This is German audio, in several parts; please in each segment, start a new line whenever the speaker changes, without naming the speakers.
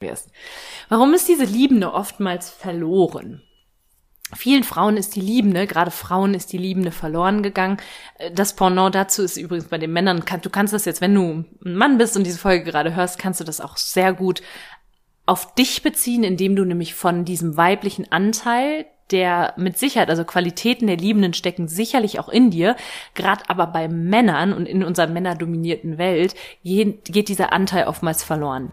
wirst. Warum ist diese Liebende oftmals verloren? Vielen Frauen ist die Liebende, gerade Frauen ist die Liebende verloren gegangen. Das Pendant dazu ist übrigens bei den Männern, du kannst das jetzt, wenn du ein Mann bist und diese Folge gerade hörst, kannst du das auch sehr gut auf dich beziehen, indem du nämlich von diesem weiblichen Anteil, der mit Sicherheit, also Qualitäten der Liebenden stecken sicherlich auch in dir, gerade aber bei Männern und in unserer männerdominierten Welt geht dieser Anteil oftmals verloren.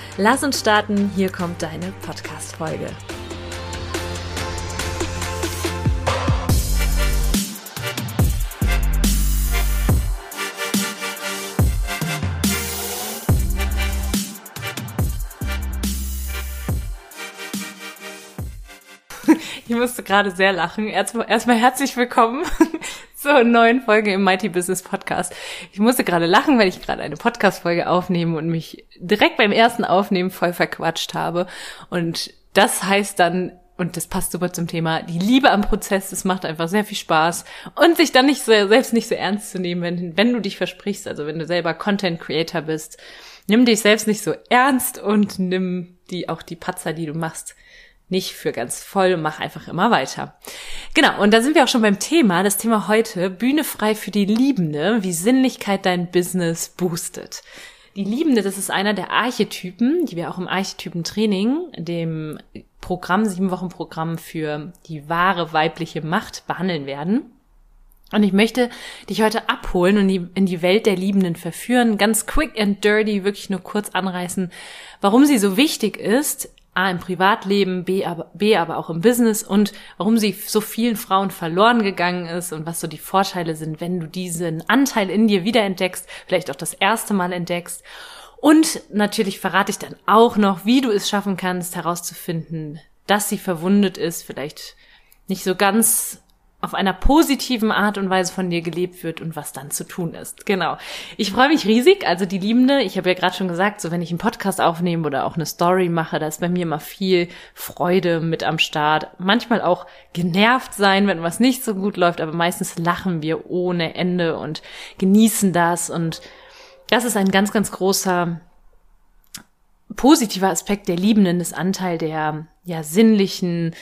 Lass uns starten, hier kommt deine Podcast-Folge. Ich musste gerade sehr lachen. Erstmal, herzlich willkommen zur neuen Folge im Mighty Business Podcast. Ich musste gerade lachen, weil ich gerade eine Podcast-Folge aufnehme und mich direkt beim ersten Aufnehmen voll verquatscht habe. Und das heißt dann, und das passt super zum Thema, die Liebe am Prozess, das macht einfach sehr viel Spaß. Und sich dann nicht so, selbst nicht so ernst zu nehmen, wenn, wenn du dich versprichst, also wenn du selber Content Creator bist, nimm dich selbst nicht so ernst und nimm die, auch die Patzer, die du machst, nicht für ganz voll mach einfach immer weiter. Genau, und da sind wir auch schon beim Thema. Das Thema heute, Bühne frei für die Liebende, wie Sinnlichkeit dein Business boostet. Die Liebende, das ist einer der Archetypen, die wir auch im Archetypentraining, dem Programm, sieben Wochen Programm für die wahre weibliche Macht behandeln werden. Und ich möchte dich heute abholen und in die Welt der Liebenden verführen, ganz quick and dirty, wirklich nur kurz anreißen, warum sie so wichtig ist, A im Privatleben, B aber, B aber auch im Business und warum sie so vielen Frauen verloren gegangen ist und was so die Vorteile sind, wenn du diesen Anteil in dir wiederentdeckst, vielleicht auch das erste Mal entdeckst. Und natürlich verrate ich dann auch noch, wie du es schaffen kannst, herauszufinden, dass sie verwundet ist, vielleicht nicht so ganz auf einer positiven Art und Weise von dir gelebt wird und was dann zu tun ist. Genau. Ich freue mich riesig. Also die Liebende, ich habe ja gerade schon gesagt, so wenn ich einen Podcast aufnehme oder auch eine Story mache, da ist bei mir immer viel Freude mit am Start. Manchmal auch genervt sein, wenn was nicht so gut läuft, aber meistens lachen wir ohne Ende und genießen das. Und das ist ein ganz, ganz großer positiver Aspekt der Liebenden, das Anteil der ja sinnlichen,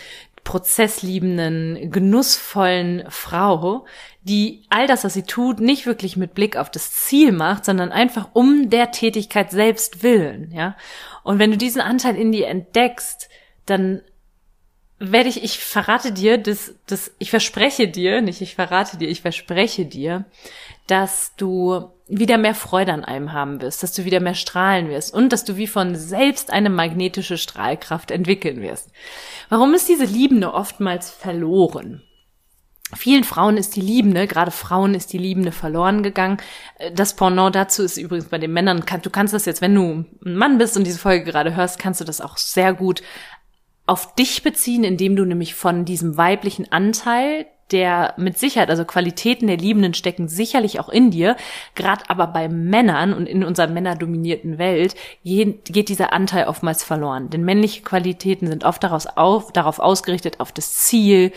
prozessliebenden, genussvollen Frau, die all das, was sie tut, nicht wirklich mit Blick auf das Ziel macht, sondern einfach um der Tätigkeit selbst willen, ja. Und wenn du diesen Anteil in dir entdeckst, dann werde ich, ich verrate dir, das, das, ich verspreche dir, nicht ich verrate dir, ich verspreche dir, dass du wieder mehr Freude an einem haben wirst, dass du wieder mehr strahlen wirst und dass du wie von selbst eine magnetische Strahlkraft entwickeln wirst. Warum ist diese Liebende oftmals verloren? Vielen Frauen ist die Liebende, gerade Frauen ist die Liebende verloren gegangen. Das Pendant dazu ist übrigens bei den Männern, du kannst das jetzt, wenn du ein Mann bist und diese Folge gerade hörst, kannst du das auch sehr gut auf dich beziehen, indem du nämlich von diesem weiblichen Anteil, der mit Sicherheit, also Qualitäten der Liebenden stecken sicherlich auch in dir, gerade aber bei Männern und in unserer männerdominierten Welt geht dieser Anteil oftmals verloren. Denn männliche Qualitäten sind oft daraus auf, darauf ausgerichtet, auf das Ziel,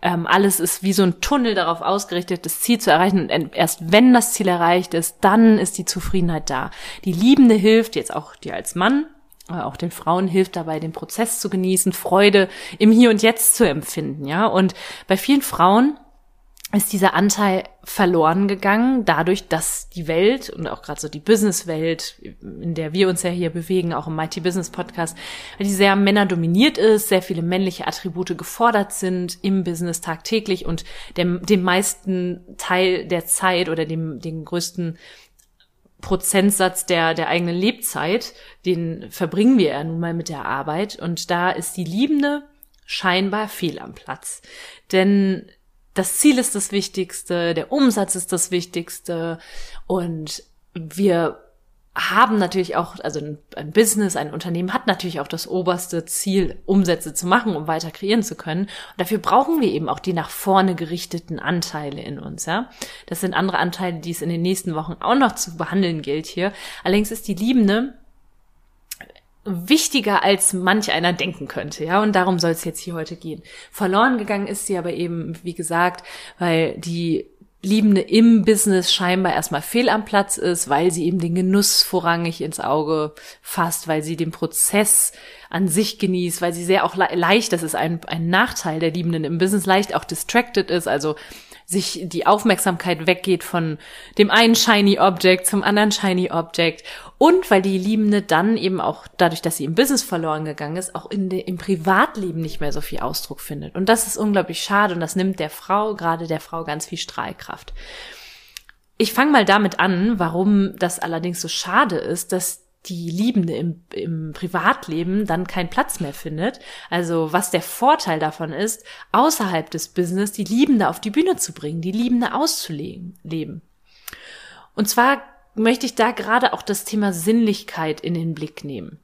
ähm, alles ist wie so ein Tunnel darauf ausgerichtet, das Ziel zu erreichen. Und erst wenn das Ziel erreicht ist, dann ist die Zufriedenheit da. Die Liebende hilft jetzt auch dir als Mann, auch den Frauen hilft dabei, den Prozess zu genießen, Freude im Hier und Jetzt zu empfinden, ja. Und bei vielen Frauen ist dieser Anteil verloren gegangen, dadurch, dass die Welt und auch gerade so die Businesswelt, in der wir uns ja hier bewegen, auch im Mighty Business Podcast, die sehr männerdominiert ist, sehr viele männliche Attribute gefordert sind im Business tagtäglich und dem, dem meisten Teil der Zeit oder dem, den größten Prozentsatz der, der eigenen Lebzeit, den verbringen wir ja nun mal mit der Arbeit. Und da ist die Liebende scheinbar fehl am Platz. Denn das Ziel ist das Wichtigste, der Umsatz ist das Wichtigste und wir haben natürlich auch, also ein, Business, ein Unternehmen hat natürlich auch das oberste Ziel, Umsätze zu machen, um weiter kreieren zu können. Und dafür brauchen wir eben auch die nach vorne gerichteten Anteile in uns, ja. Das sind andere Anteile, die es in den nächsten Wochen auch noch zu behandeln gilt hier. Allerdings ist die Liebende wichtiger als manch einer denken könnte, ja, und darum soll es jetzt hier heute gehen. Verloren gegangen ist sie aber eben, wie gesagt, weil die Liebende im Business scheinbar erstmal fehl am Platz ist, weil sie eben den Genuss vorrangig ins Auge fasst, weil sie den Prozess an sich genießt, weil sie sehr auch le leicht, das ist ein, ein Nachteil der Liebenden im Business, leicht auch distracted ist, also sich die Aufmerksamkeit weggeht von dem einen Shiny Object zum anderen Shiny Object und weil die Liebende dann eben auch dadurch, dass sie im Business verloren gegangen ist, auch in de, im Privatleben nicht mehr so viel Ausdruck findet. Und das ist unglaublich schade und das nimmt der Frau, gerade der Frau, ganz viel Strahlkraft. Ich fange mal damit an, warum das allerdings so schade ist, dass die Liebende im, im Privatleben dann keinen Platz mehr findet. Also was der Vorteil davon ist, außerhalb des Business die Liebende auf die Bühne zu bringen, die Liebende auszuleben. Und zwar möchte ich da gerade auch das Thema Sinnlichkeit in den Blick nehmen.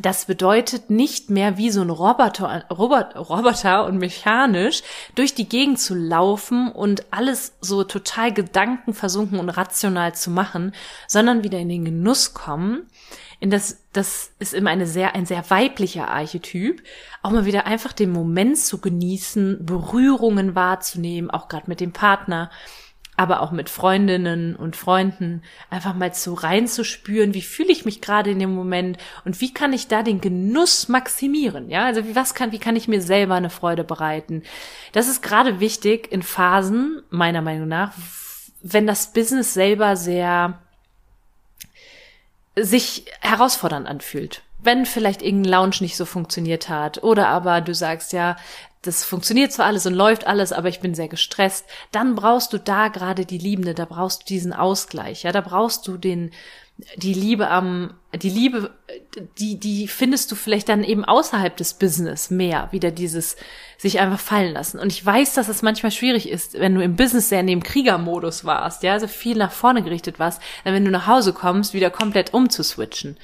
Das bedeutet nicht mehr wie so ein Roboter, Robot, Roboter und mechanisch durch die Gegend zu laufen und alles so total gedankenversunken und rational zu machen, sondern wieder in den Genuss kommen. In das, das ist immer eine sehr, ein sehr weiblicher Archetyp. Auch mal wieder einfach den Moment zu genießen, Berührungen wahrzunehmen, auch gerade mit dem Partner aber auch mit Freundinnen und Freunden einfach mal so reinzuspüren, wie fühle ich mich gerade in dem Moment und wie kann ich da den Genuss maximieren, ja? Also wie was kann wie kann ich mir selber eine Freude bereiten? Das ist gerade wichtig in Phasen meiner Meinung nach, wenn das Business selber sehr sich herausfordernd anfühlt wenn vielleicht irgendein Lounge nicht so funktioniert hat oder aber du sagst ja, das funktioniert zwar alles und läuft alles, aber ich bin sehr gestresst, dann brauchst du da gerade die Liebende, da brauchst du diesen Ausgleich, ja, da brauchst du den, die Liebe am, die Liebe, die, die findest du vielleicht dann eben außerhalb des Business mehr, wieder dieses sich einfach fallen lassen. Und ich weiß, dass es manchmal schwierig ist, wenn du im Business sehr in dem Kriegermodus warst, ja, also viel nach vorne gerichtet warst, dann wenn du nach Hause kommst, wieder komplett umzuswitchen.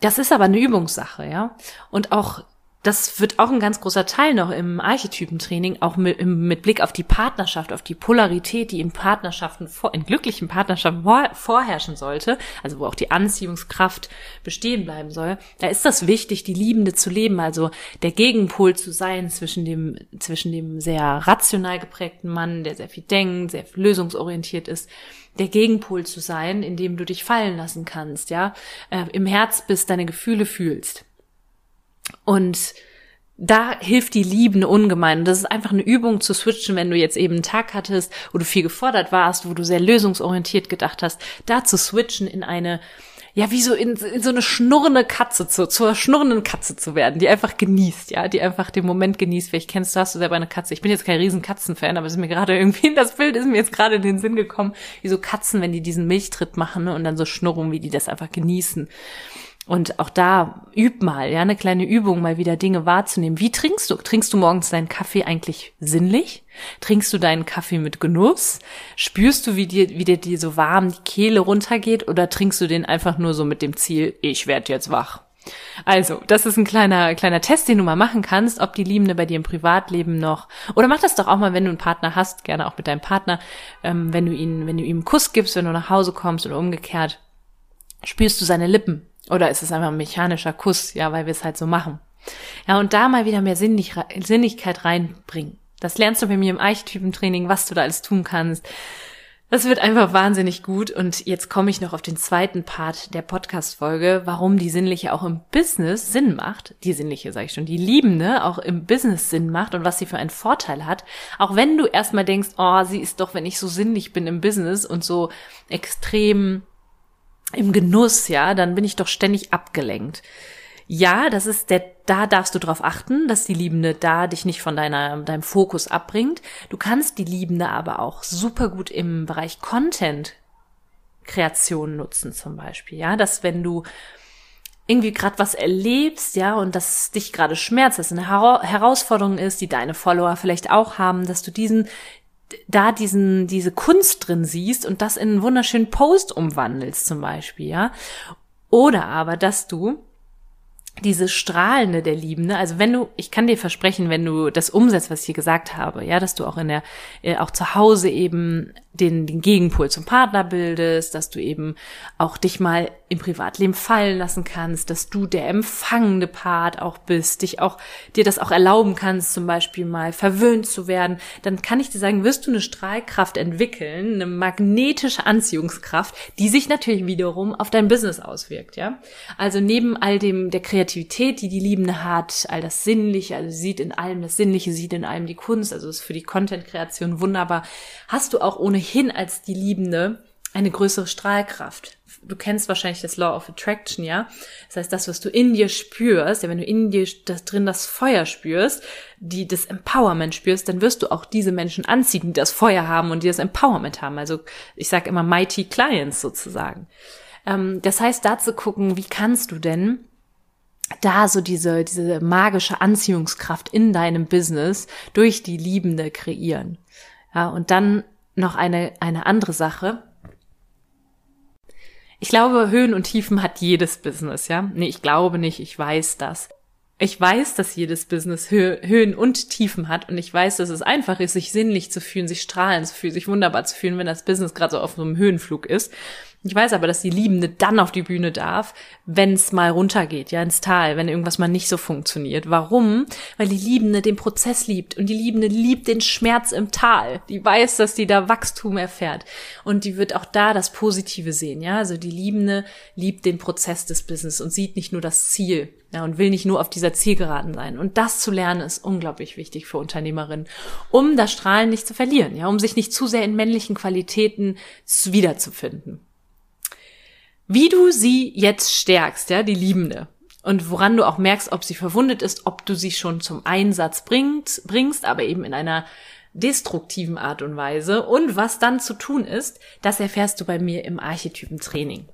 Das ist aber eine Übungssache, ja. Und auch das wird auch ein ganz großer Teil noch im Archetypentraining, auch mit, mit, Blick auf die Partnerschaft, auf die Polarität, die in Partnerschaften, in glücklichen Partnerschaften vorherrschen sollte, also wo auch die Anziehungskraft bestehen bleiben soll. Da ist das wichtig, die Liebende zu leben, also der Gegenpol zu sein zwischen dem, zwischen dem sehr rational geprägten Mann, der sehr viel denkt, sehr lösungsorientiert ist, der Gegenpol zu sein, in dem du dich fallen lassen kannst, ja, äh, im Herz bist, deine Gefühle fühlst. Und da hilft die Liebende ungemein. Und das ist einfach eine Übung zu switchen, wenn du jetzt eben einen Tag hattest, wo du viel gefordert warst, wo du sehr lösungsorientiert gedacht hast, da zu switchen in eine, ja, wie so in, in so eine schnurrende Katze zu, zur schnurrenden Katze zu werden, die einfach genießt, ja, die einfach den Moment genießt. Vielleicht kennst du, hast du selber eine Katze. Ich bin jetzt kein riesen Katzenfan, aber es ist mir gerade irgendwie, in das Bild ist mir jetzt gerade in den Sinn gekommen, wie so Katzen, wenn die diesen Milchtritt machen ne, und dann so schnurren, wie die das einfach genießen. Und auch da üb mal, ja, eine kleine Übung, mal wieder Dinge wahrzunehmen. Wie trinkst du? Trinkst du morgens deinen Kaffee eigentlich sinnlich? Trinkst du deinen Kaffee mit Genuss? Spürst du, wie dir, wie dir, dir so warm die Kehle runtergeht? Oder trinkst du den einfach nur so mit dem Ziel, ich werde jetzt wach? Also, das ist ein kleiner, kleiner Test, den du mal machen kannst, ob die Liebende bei dir im Privatleben noch, oder mach das doch auch mal, wenn du einen Partner hast, gerne auch mit deinem Partner, ähm, wenn du ihn, wenn du ihm einen Kuss gibst, wenn du nach Hause kommst oder umgekehrt, spürst du seine Lippen oder ist es einfach ein mechanischer Kuss, ja, weil wir es halt so machen. Ja, und da mal wieder mehr Sinnlich Sinnlichkeit reinbringen. Das lernst du bei mir im Archetypentraining, was du da alles tun kannst. Das wird einfach wahnsinnig gut. Und jetzt komme ich noch auf den zweiten Part der Podcast-Folge, warum die Sinnliche auch im Business Sinn macht. Die Sinnliche, sage ich schon, die Liebende auch im Business Sinn macht und was sie für einen Vorteil hat. Auch wenn du erstmal denkst, oh, sie ist doch, wenn ich so sinnlich bin im Business und so extrem im Genuss, ja, dann bin ich doch ständig abgelenkt. Ja, das ist der, da darfst du drauf achten, dass die Liebende da dich nicht von deiner, deinem Fokus abbringt. Du kannst die Liebende aber auch super gut im Bereich Content Kreation nutzen zum Beispiel, ja, dass wenn du irgendwie gerade was erlebst, ja, und das dich gerade schmerzt, dass eine Herausforderung ist, die deine Follower vielleicht auch haben, dass du diesen da diesen, diese Kunst drin siehst und das in einen wunderschönen Post umwandelst zum Beispiel, ja. Oder aber, dass du diese strahlende der Liebende, also wenn du, ich kann dir versprechen, wenn du das umsetzt, was ich hier gesagt habe, ja, dass du auch in der, äh, auch zu Hause eben den, den Gegenpol zum Partner bildest, dass du eben auch dich mal im Privatleben fallen lassen kannst, dass du der empfangende Part auch bist, dich auch, dir das auch erlauben kannst, zum Beispiel mal verwöhnt zu werden, dann kann ich dir sagen, wirst du eine Strahlkraft entwickeln, eine magnetische Anziehungskraft, die sich natürlich wiederum auf dein Business auswirkt, ja. Also neben all dem, der Kreativität, die die Liebende hat, all das Sinnliche, also sie sieht in allem das Sinnliche, sieht in allem die Kunst, also ist für die Content-Kreation wunderbar, hast du auch ohne ohnehin als die Liebende eine größere Strahlkraft. Du kennst wahrscheinlich das Law of Attraction, ja? Das heißt, das, was du in dir spürst, ja, wenn du in dir das drin das Feuer spürst, die das Empowerment spürst, dann wirst du auch diese Menschen anziehen, die das Feuer haben und die das Empowerment haben. Also ich sage immer mighty clients sozusagen. Ähm, das heißt, da zu gucken, wie kannst du denn da so diese, diese magische Anziehungskraft in deinem Business durch die Liebende kreieren. Ja, und dann noch eine, eine andere Sache. Ich glaube, Höhen und Tiefen hat jedes Business, ja? Nee, ich glaube nicht, ich weiß das. Ich weiß, dass jedes Business Hö Höhen und Tiefen hat und ich weiß, dass es einfach ist, sich sinnlich zu fühlen, sich strahlen zu fühlen, sich wunderbar zu fühlen, wenn das Business gerade so auf so einem Höhenflug ist. Ich weiß aber, dass die Liebende dann auf die Bühne darf, wenn es mal runtergeht, ja, ins Tal, wenn irgendwas mal nicht so funktioniert. Warum? Weil die Liebende den Prozess liebt und die Liebende liebt den Schmerz im Tal. Die weiß, dass die da Wachstum erfährt und die wird auch da das Positive sehen, ja. Also die Liebende liebt den Prozess des Business und sieht nicht nur das Ziel, ja, und will nicht nur auf dieser Zielgeraden sein. Und das zu lernen ist unglaublich wichtig für Unternehmerinnen, um das Strahlen nicht zu verlieren, ja, um sich nicht zu sehr in männlichen Qualitäten wiederzufinden wie du sie jetzt stärkst, ja, die Liebende. Und woran du auch merkst, ob sie verwundet ist, ob du sie schon zum Einsatz bringst, bringst, aber eben in einer destruktiven Art und Weise. Und was dann zu tun ist, das erfährst du bei mir im Archetypentraining.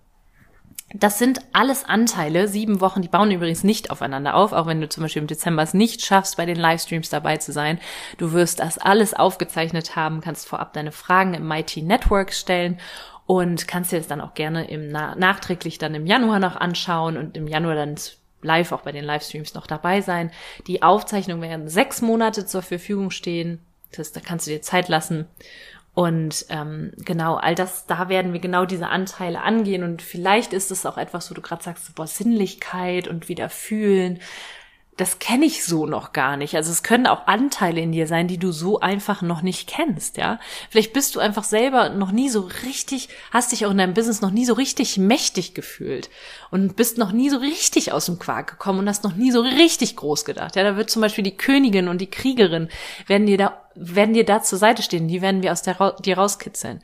Das sind alles Anteile, sieben Wochen, die bauen übrigens nicht aufeinander auf, auch wenn du zum Beispiel im Dezember es nicht schaffst, bei den Livestreams dabei zu sein. Du wirst das alles aufgezeichnet haben, kannst vorab deine Fragen im Mighty Network stellen und kannst dir das dann auch gerne im Na nachträglich dann im Januar noch anschauen und im Januar dann live auch bei den Livestreams noch dabei sein. Die Aufzeichnungen werden sechs Monate zur Verfügung stehen. Das da kannst du dir Zeit lassen. Und ähm, genau, all das, da werden wir genau diese Anteile angehen. Und vielleicht ist es auch etwas, wo du gerade sagst, boah, Sinnlichkeit und wieder fühlen das kenne ich so noch gar nicht. Also es können auch Anteile in dir sein, die du so einfach noch nicht kennst, ja. Vielleicht bist du einfach selber noch nie so richtig, hast dich auch in deinem Business noch nie so richtig mächtig gefühlt und bist noch nie so richtig aus dem Quark gekommen und hast noch nie so richtig groß gedacht. Ja, da wird zum Beispiel die Königin und die Kriegerin werden dir da, werden dir da zur Seite stehen, die werden wir aus der, dir rauskitzeln.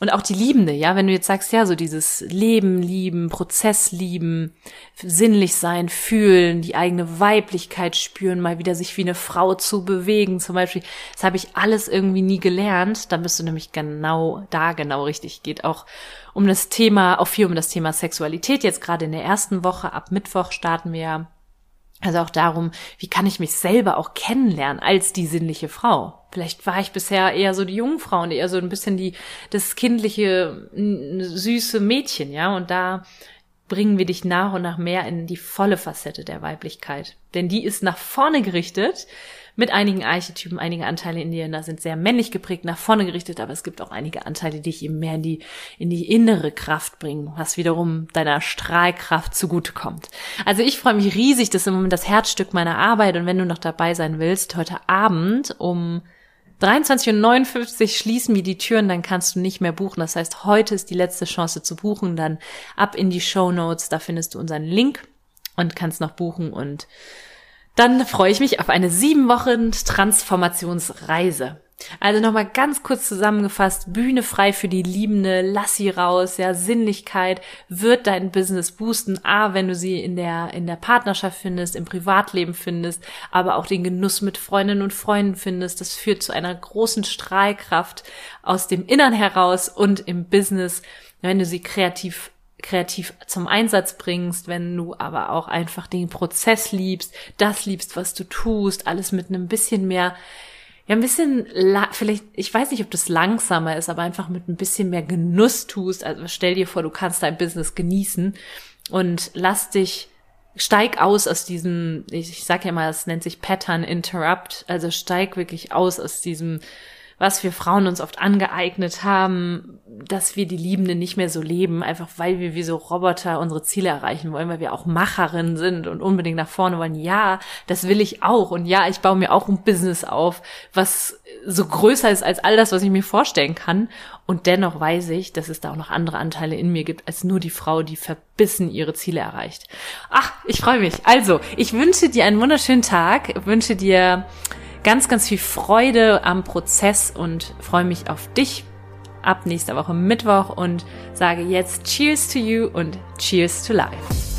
Und auch die Liebende, ja, wenn du jetzt sagst, ja, so dieses Leben lieben, Prozess lieben, sinnlich sein, fühlen, die eigene Weiblichkeit spüren, mal wieder sich wie eine Frau zu bewegen, zum Beispiel, das habe ich alles irgendwie nie gelernt, dann bist du nämlich genau da genau richtig. Geht auch um das Thema, auch viel um das Thema Sexualität. Jetzt gerade in der ersten Woche, ab Mittwoch starten wir also auch darum, wie kann ich mich selber auch kennenlernen als die sinnliche Frau? Vielleicht war ich bisher eher so die Jungfrau und eher so ein bisschen die, das kindliche, süße Mädchen, ja, und da bringen wir dich nach und nach mehr in die volle Facette der Weiblichkeit. Denn die ist nach vorne gerichtet, mit einigen Archetypen, einige Anteile in dir da sind sehr männlich geprägt, nach vorne gerichtet, aber es gibt auch einige Anteile, die dich eben mehr in die, in die innere Kraft bringen, was wiederum deiner Strahlkraft zugutekommt. Also ich freue mich riesig, das ist im Moment das Herzstück meiner Arbeit und wenn du noch dabei sein willst, heute Abend um 23.59 Uhr schließen wir die Türen, dann kannst du nicht mehr buchen. Das heißt, heute ist die letzte Chance zu buchen. Dann ab in die Show Notes, da findest du unseren Link und kannst noch buchen und dann freue ich mich auf eine sieben Wochen Transformationsreise. Also nochmal ganz kurz zusammengefasst, Bühne frei für die Liebende, lass sie raus, ja, Sinnlichkeit wird dein Business boosten, A, wenn du sie in der, in der Partnerschaft findest, im Privatleben findest, aber auch den Genuss mit Freundinnen und Freunden findest, das führt zu einer großen Strahlkraft aus dem Innern heraus und im Business, wenn du sie kreativ kreativ zum Einsatz bringst, wenn du aber auch einfach den Prozess liebst, das liebst, was du tust, alles mit einem bisschen mehr ja ein bisschen, vielleicht, ich weiß nicht, ob das langsamer ist, aber einfach mit ein bisschen mehr Genuss tust. Also stell dir vor, du kannst dein Business genießen und lass dich, steig aus aus diesem, ich sag ja mal, es nennt sich Pattern Interrupt, also steig wirklich aus aus diesem was wir Frauen uns oft angeeignet haben, dass wir die Liebende nicht mehr so leben, einfach weil wir wie so Roboter unsere Ziele erreichen wollen, weil wir auch Macherinnen sind und unbedingt nach vorne wollen. Ja, das will ich auch. Und ja, ich baue mir auch ein Business auf, was so größer ist als all das, was ich mir vorstellen kann. Und dennoch weiß ich, dass es da auch noch andere Anteile in mir gibt, als nur die Frau, die verbissen ihre Ziele erreicht. Ach, ich freue mich. Also, ich wünsche dir einen wunderschönen Tag, wünsche dir ganz, ganz viel Freude am Prozess und freue mich auf dich ab nächster Woche Mittwoch und sage jetzt Cheers to you und Cheers to Life.